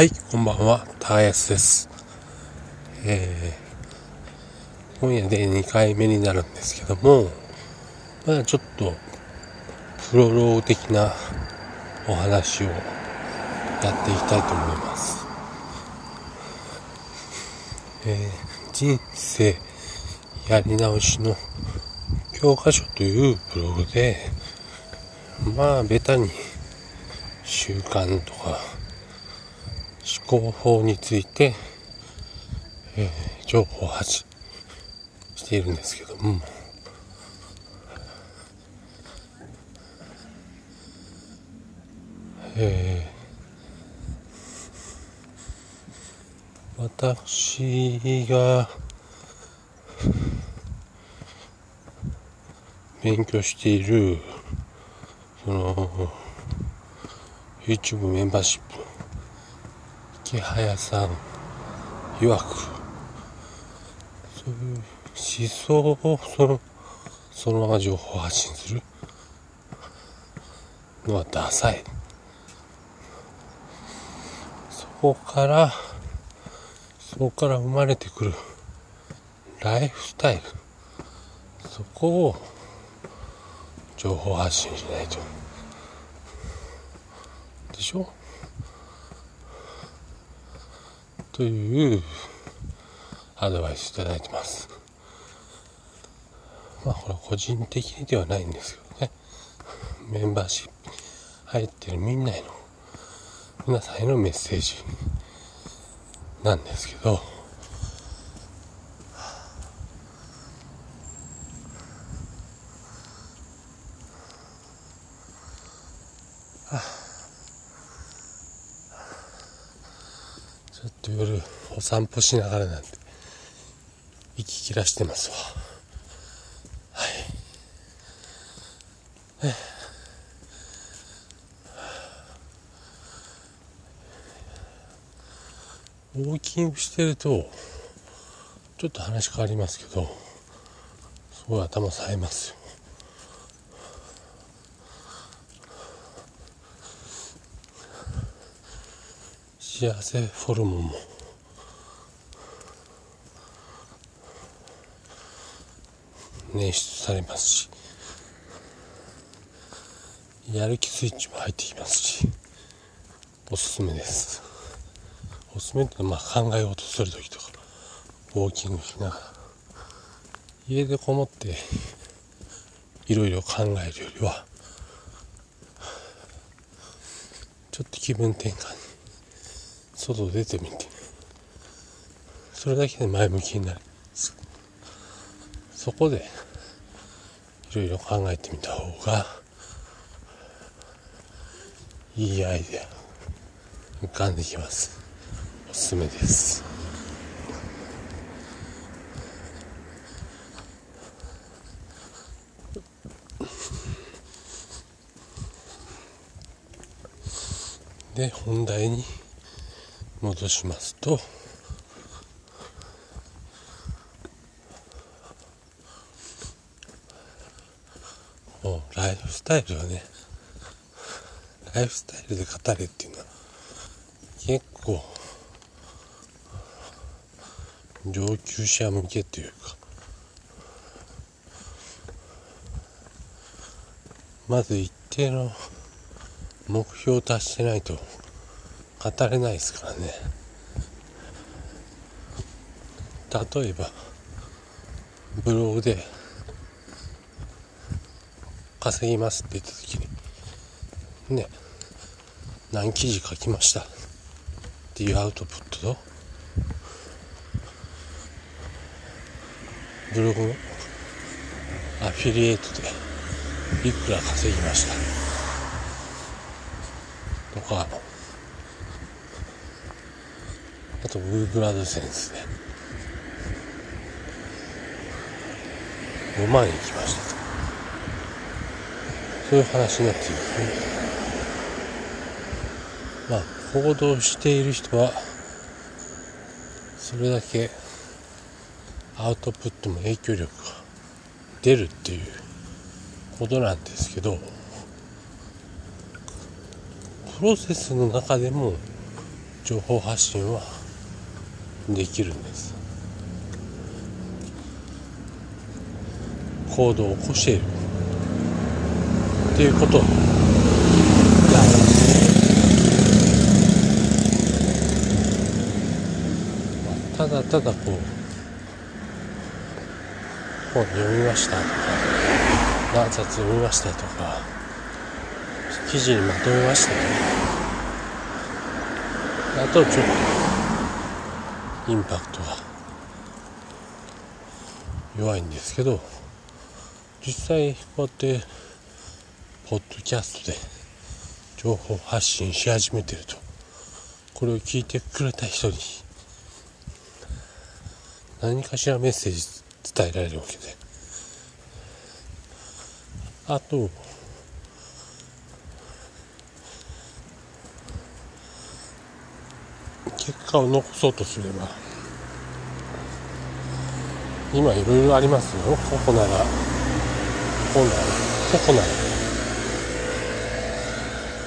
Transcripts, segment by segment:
はい、こんばんは、高安です。えー、今夜で2回目になるんですけども、まだちょっと、プロロー的なお話をやっていきたいと思います。えー、人生やり直しの教科書というブログで、まあ、ベタに習慣とか、思考法について、えー、情報発信しているんですけども、えー、私が勉強しているその YouTube メンバーシップ木早さん曰くそういう思想をそのそのまま情報発信するのはダサい。そこからそこから生まれてくるライフスタイル。そこを情報発信しないと。でしょ？というアドバイスいただいてます。まあこれ個人的にではないんですけどね。メンバーシップ入ってるみんなへの、皆さんへのメッセージなんですけど、ちょっと夜お散歩しながらなんて息切らしてますわ。はい。ウォーキングしてるとちょっと話変わりますけどすごい頭冴えますよ。幸せフォルムも。捻出されますし。やる気スイッチも入ってきますし。おすすめです。おすすめってまあ考えようとする時とかウォーキングしながら。家でこもっていろいろ考えるよりはちょっと気分転換外出てみて。それだけで前向きになる。そこでいろいろ考えてみた方がいいアイデア浮かんできます。おすすめです。で本題に戻しますと。もうライフスタイルはねライフスタイルで語れっていうのは結構上級者向けというか。まず一定の目標を達してないと語れないですからね。例えばブログで稼ぎますって言った時にね何記事書きました？っていうアウトプットとブログのアフィリエイトでいくら稼ぎました？とかあと Google AdSense で5万円きましたと。そういう話になっていますね。まあ行動している人はそれだけアウトプットも影響力が出るっていうことなんですけどプロセスの中でも情報発信はできるんです。行動を起こしている。っていうこと。ただただこう本読みましたとか何冊読みましたとか記事にまとめましたとか。あとちょっとインパクトが弱いんですけど実際こうやってポッドキャストで情報発信し始めてるとこれを聞いてくれた人に何かしらメッセージ伝えられるわけで。あと結果を残そうとすれば。今いろいろありますよ。ここならここならここならこ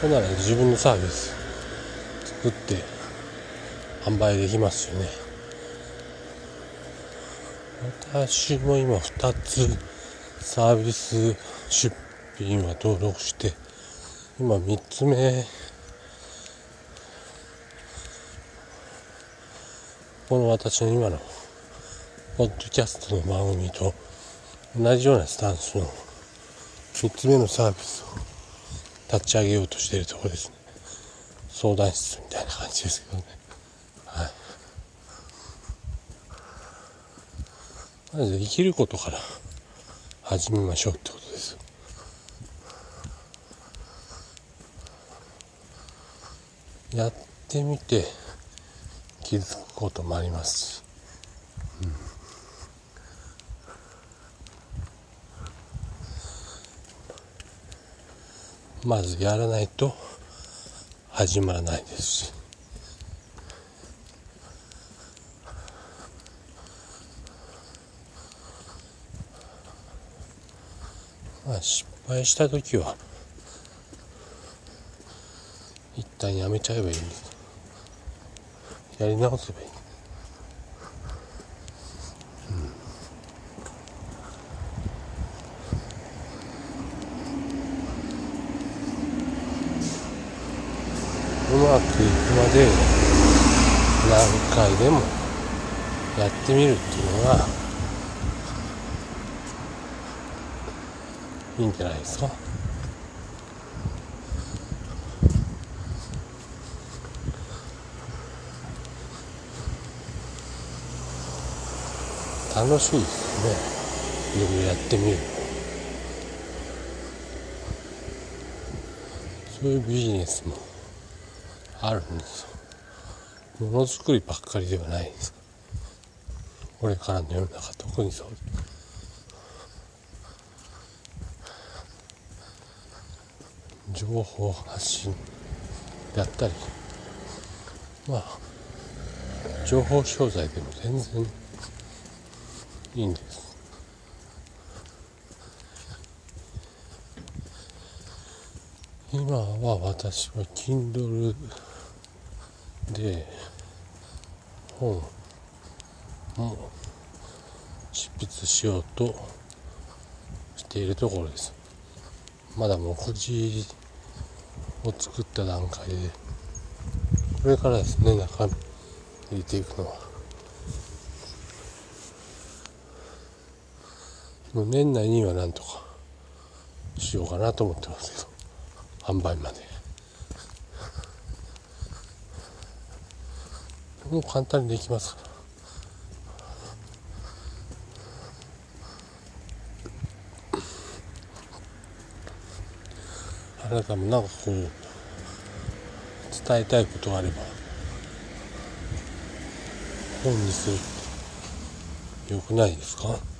こなら自分のサービス。作って販売できますよね。私も今2つサービス出品は登録して今3つ目この私の今のポッドキャストの番組と同じようなスタンスの3つ目のサービスを立ち上げようとしているところですね。相談室みたいな感じですけどね。はい。まず生きることから始めましょうってことです。やってみて気づくこともありますし、うん、まずやらないと始まらないですし。まあ失敗した時は一旦やめちゃえばいいんです。やり直せばいい。うん、うまくいくまで何回でもやってみるっていうのがいいんじゃないですか。楽しいですよね。いろいろやってみるそういうビジネスもあるんですよ。ものづくりばっかりではないです。これからの世の中特にそう情報発信やったりまあ情報商材でも全然いいんです。今は私は Kindle で本も執筆しようとしているところです。まだ目次を作った段階でこれからですね中身入れていくのは。もう年内にはなんとかしようかなと思ってますけど販売まで。もう簡単にできますから。あなたもなんかこう伝えたいことがあれば本にするってよくないですか？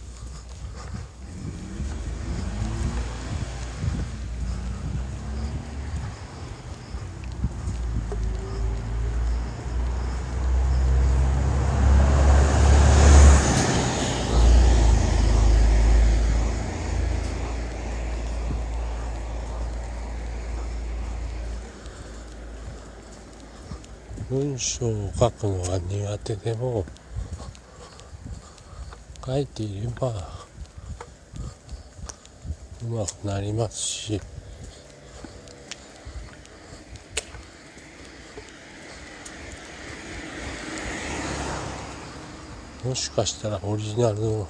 文章を書くのが苦手でも書いていればうまくなりますしもしかしたらオリジナルの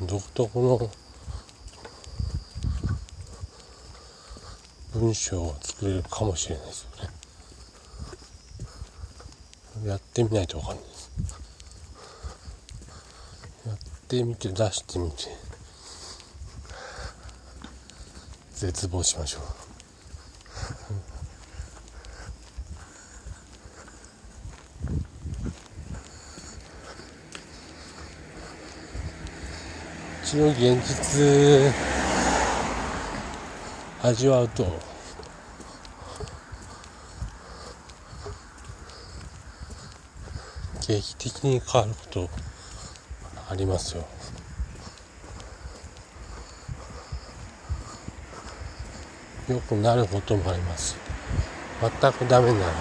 独特の文章を作れるかもしれないですよね。やってみないとわかんないです。やってみて出してみて絶望しましょう。ちの現実味わうと劇的に変わることありますよ。よくなることもあります。全くダメになる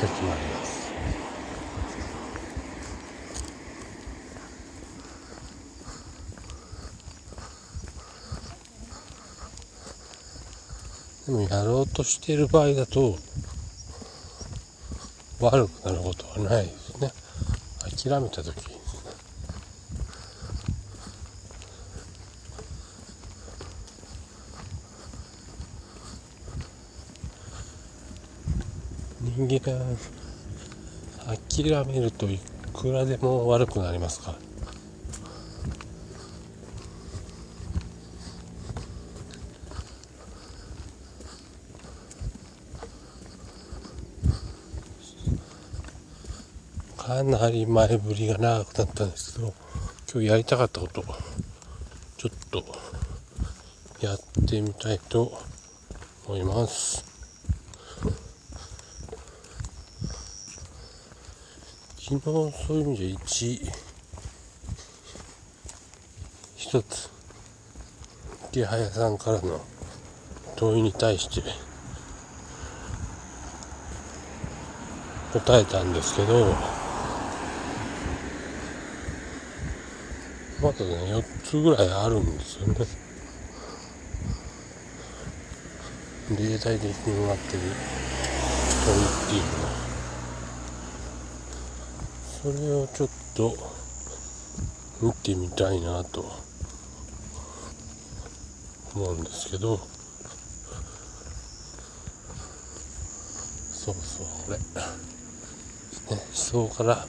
時もあります。でもやろうとしている場合だと悪くなることはないです。ね。諦めた時。人間諦めるといくらでも悪くなりますから。かなり前振りが長くなったんですけど今日やりたかったことちょっとやってみたいと思います。昨日そういう意味で1一つ池早さんからの問いに対して答えたんですけどまだね4つぐらいあるんですよね。例題的になってる問いっていうのは。それをちょっと見てみたいなと思うんですけど。そうそうこれ、ね、思想から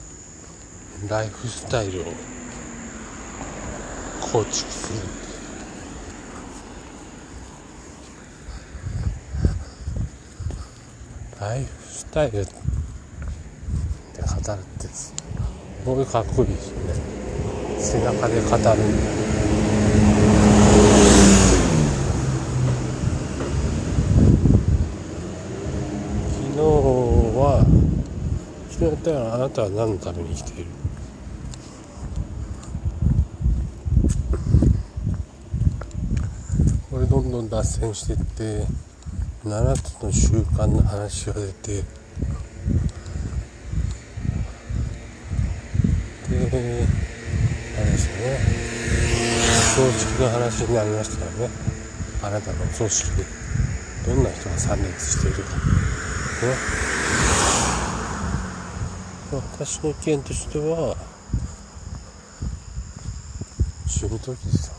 ライフスタイルを構築する。ライフスタイルで語るってすごい。かっこいいです。ね背中で語る。みたいな昨日は昨日ったらあなたは何のために生きているどん脱線してって7つの習慣の話が出てであれですよね。葬式の話になりましたよね。あなたの組織にどんな人が参列しているか。ね。私の意見としては死ぬ時ですよ。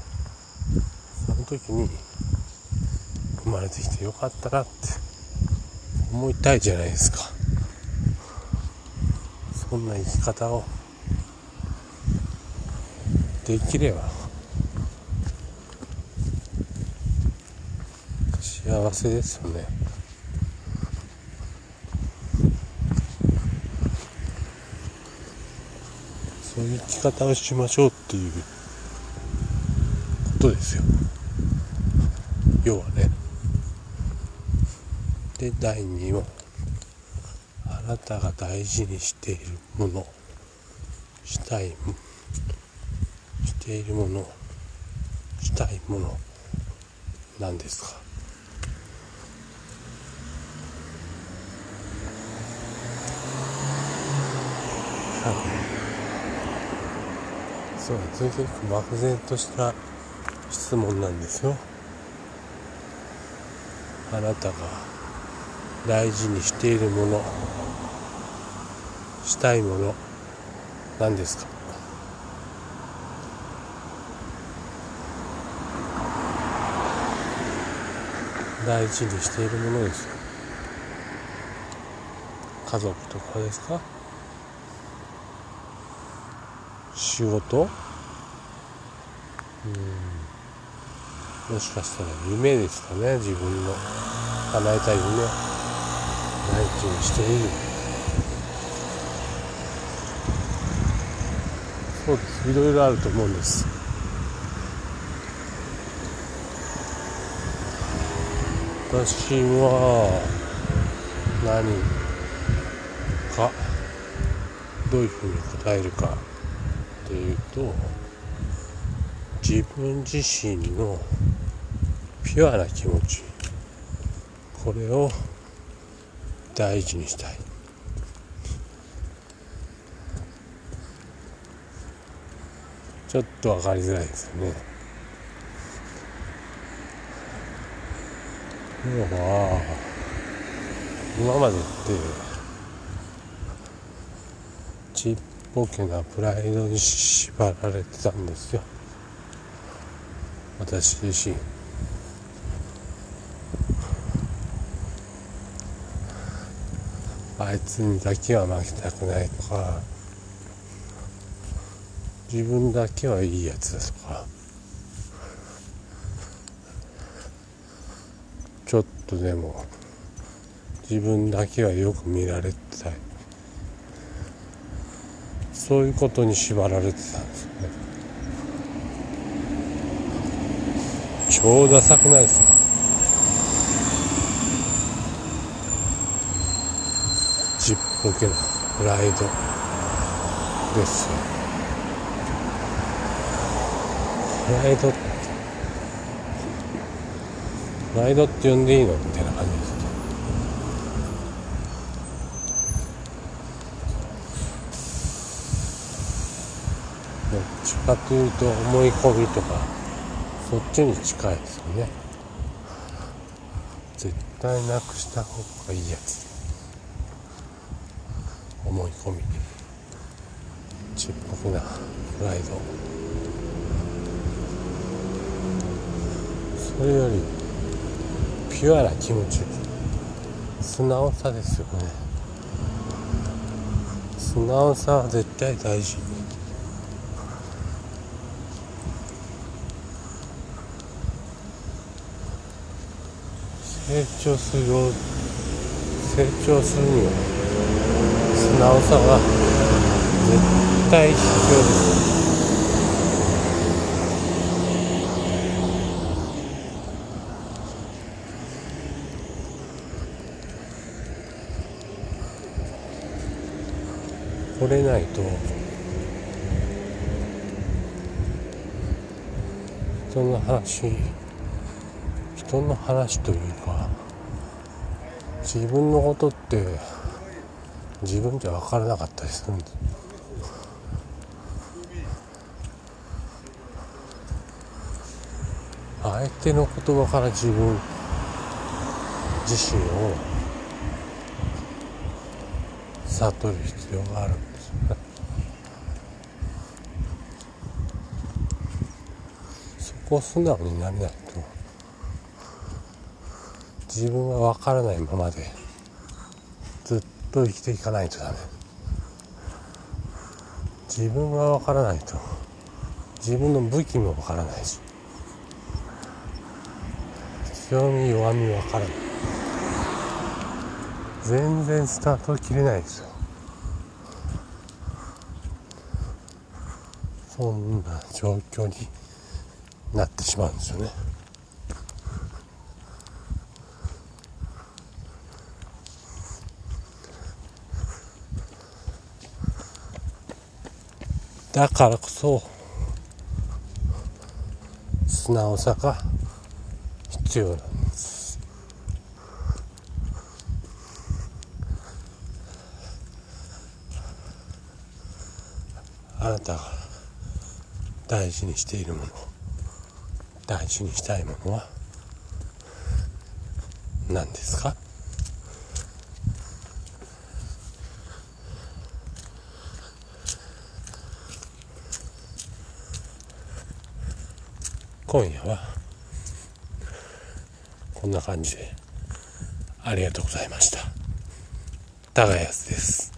その時に生まれてきてよかったなって思いたいじゃないですか。そんな生き方をできれば幸せですよね。そういう生き方をしましょうっていうことですよ。要はね。で第2問あなたが大事にしているものしたいしているものしたいもの何ですか？はいそう全然漠然とした質問なんですよ。あなたが大事にしているものしたいもの何ですか？大事にしているものです。家族とかですか？仕事？うん。もしかしたら夢ですかね？自分の叶えたい夢。大事にしているそうです。いろいろあると思うんです。私は何かどういうふうに答えるかっていうと自分自身のピュアな気持ち。これを大事にしたい。ちょっと分かりづらいですよね。要は今までってちっぽけなプライドに縛られてたんですよ。私自身。あいつにだけは負けたくないとか自分だけはいいやつだとかちょっとでも自分だけはよく見られてたい。そういうことに縛られてたんですね。超ダサくないですか？ちっぽけなプライドですよプライドプライドって呼んでいいのみたいな感じですどっちかというと思い込みとかそっちに近いですよね絶対なくした方がいいやつ思い込み。ちっぽけなプライド。それよりピュアな気持ち。素直さですよね。素直さは絶対大事。成長するよ成長するには素直さが絶対必要です。これないと人の話人の話というか自分のことって自分じゃ分からなかったりするんです相手の言葉から自分自身を悟る必要がある。んですよね。そこを素直になれないと自分は分からないままで。と生きていかないとダメ。自分が分からないと。自分の武器も分からないし。強み弱み分からない。全然スタート切れないですよ。そんな状況になってしまうんですよね。だからこそ素直さが必要なんです。あなたが大事にしているもの大事にしたいものは何ですか？今夜はこんな感じでありがとうございました。高安です。